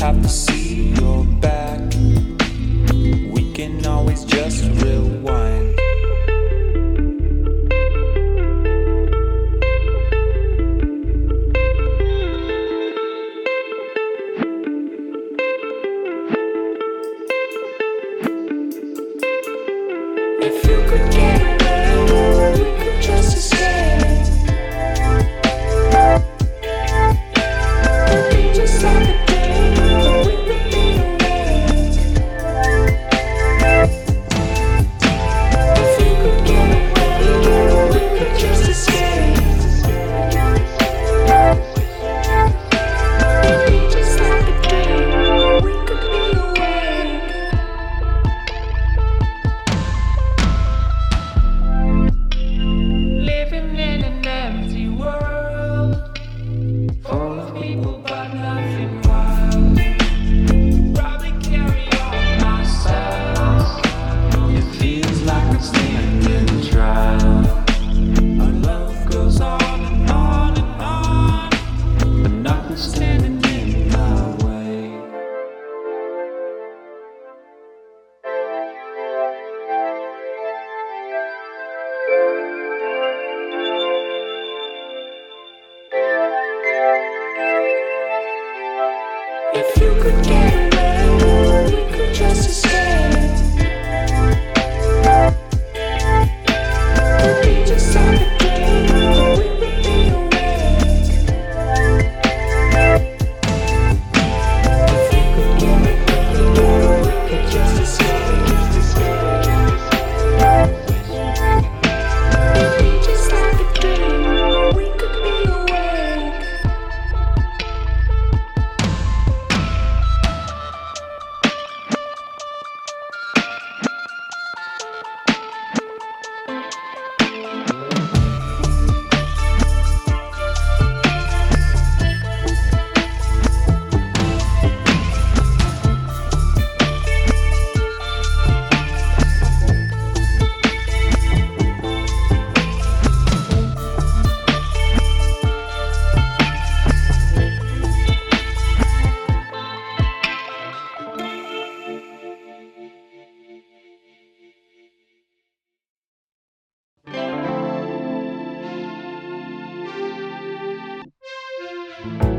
have to see Baby,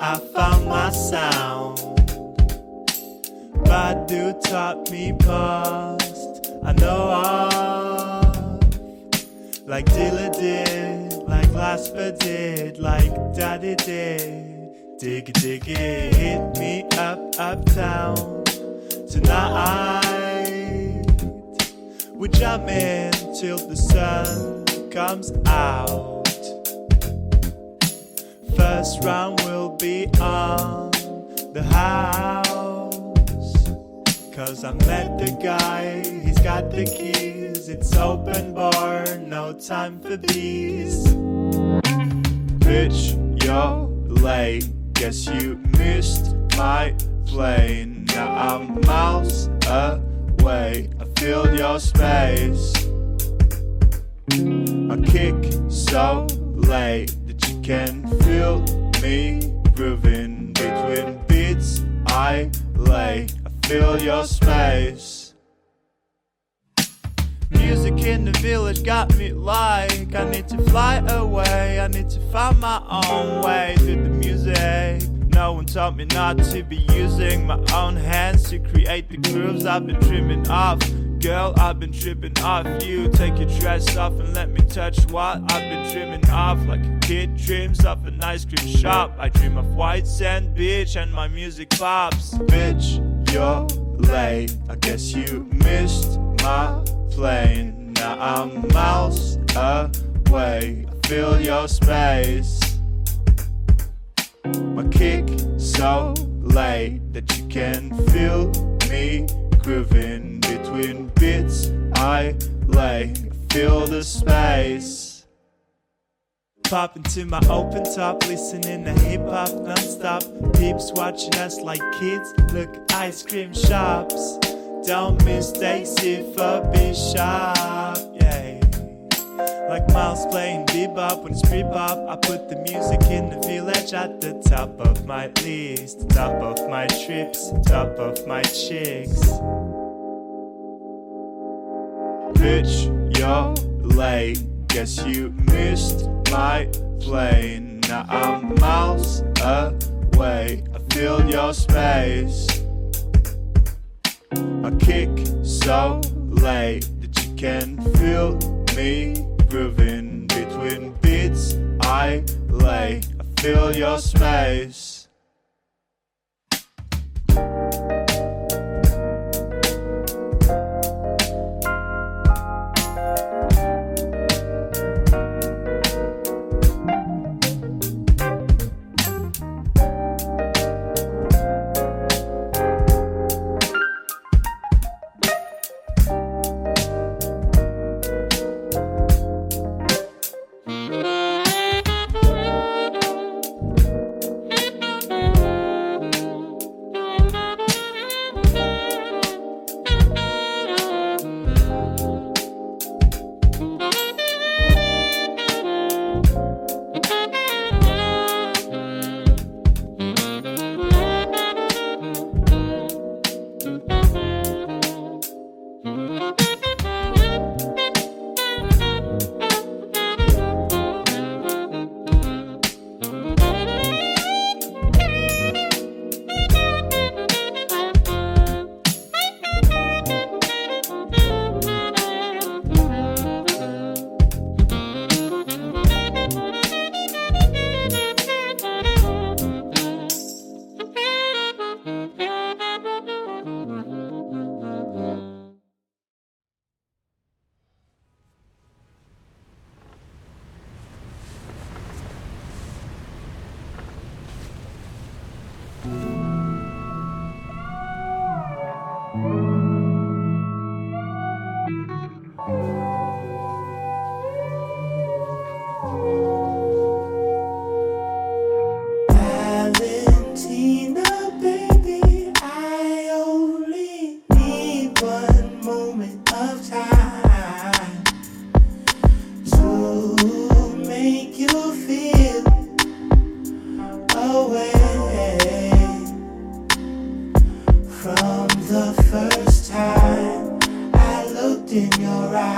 I found my sound. Badu taught me past. I know of, like Dilla did, like Lasper did, like Daddy did. Diggy diggy, hit me up uptown tonight. We jam in till the sun comes out. First round will be on the house. Cause I met the guy, he's got the keys. It's open bar, no time for these. Bitch, you're late. Guess you missed my plane. Now I'm miles away. I feel your space. I kick so late can feel me grooving between beats. I lay. I feel your space. Music in the village got me like I need to fly away. I need to find my own way through the music. No one taught me not to be using my own hands to create the grooves I've been dreaming of. Girl, I've been tripping off you. Take your dress off and let me touch what I've been dreaming of. Like a kid dreams of an ice cream shop. I dream of white sand beach and my music pops. Bitch, you're late. I guess you missed my plane. Now I'm miles away. I feel your space. My kick so late that you can feel me grooving between bits. I lay, feel the space. Pop into my open top, listening to hip hop non-stop. Peeps watching us like kids, look ice cream shops. Don't mistake it for Bishop, yeah. Like Miles playing bebop when it's bebop. I put the music in the village at the top of my list, top of my trips, top of my chicks. Bitch, you're late. Guess you missed my plane. Now I'm miles away. I feel your space. I kick so late that you can feel me grooving between beats. I lay. I feel your space. away from the first time I looked in your eyes.